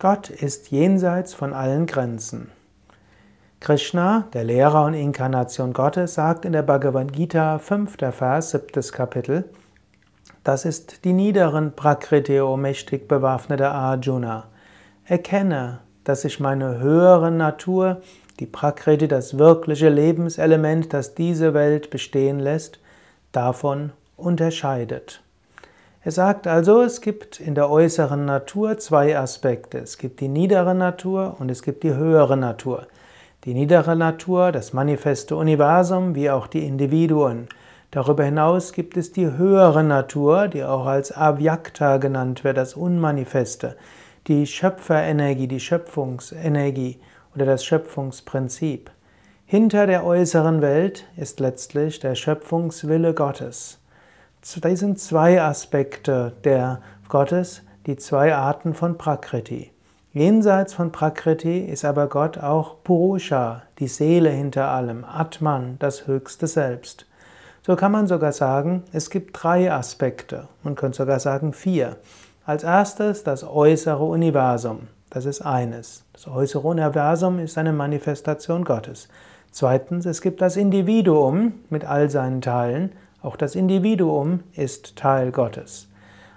Gott ist jenseits von allen Grenzen. Krishna, der Lehrer und Inkarnation Gottes, sagt in der Bhagavad Gita, 5. Vers, 7. Kapitel, das ist die niederen Prakriti, o mächtig bewaffnete Arjuna. Erkenne, dass sich meine höhere Natur, die Prakriti, das wirkliche Lebenselement, das diese Welt bestehen lässt, davon unterscheidet. Er sagt also, es gibt in der äußeren Natur zwei Aspekte. Es gibt die niedere Natur und es gibt die höhere Natur. Die niedere Natur, das manifeste Universum, wie auch die Individuen. Darüber hinaus gibt es die höhere Natur, die auch als Avyakta genannt wird, das Unmanifeste, die Schöpferenergie, die Schöpfungsenergie oder das Schöpfungsprinzip. Hinter der äußeren Welt ist letztlich der Schöpfungswille Gottes. Das sind zwei Aspekte der Gottes, die zwei Arten von Prakriti. Jenseits von Prakriti ist aber Gott auch Purusha, die Seele hinter allem, Atman, das höchste Selbst. So kann man sogar sagen, es gibt drei Aspekte. Man könnte sogar sagen vier. Als erstes das äußere Universum. Das ist eines. Das äußere Universum ist eine Manifestation Gottes. Zweitens, es gibt das Individuum mit all seinen Teilen. Auch das Individuum ist Teil Gottes.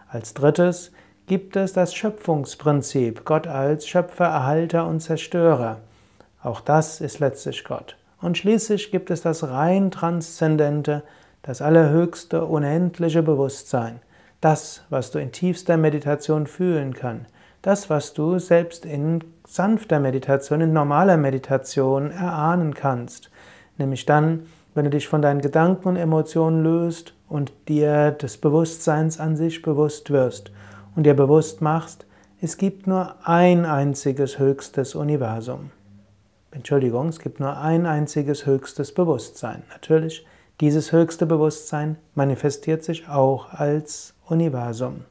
Als drittes gibt es das Schöpfungsprinzip, Gott als Schöpfer, Erhalter und Zerstörer. Auch das ist letztlich Gott. Und schließlich gibt es das rein transzendente, das allerhöchste, unendliche Bewusstsein. Das, was du in tiefster Meditation fühlen kannst. Das, was du selbst in sanfter Meditation, in normaler Meditation erahnen kannst. Nämlich dann, wenn du dich von deinen Gedanken und Emotionen löst und dir des Bewusstseins an sich bewusst wirst und dir bewusst machst, es gibt nur ein einziges höchstes Universum. Entschuldigung, es gibt nur ein einziges höchstes Bewusstsein. Natürlich, dieses höchste Bewusstsein manifestiert sich auch als Universum.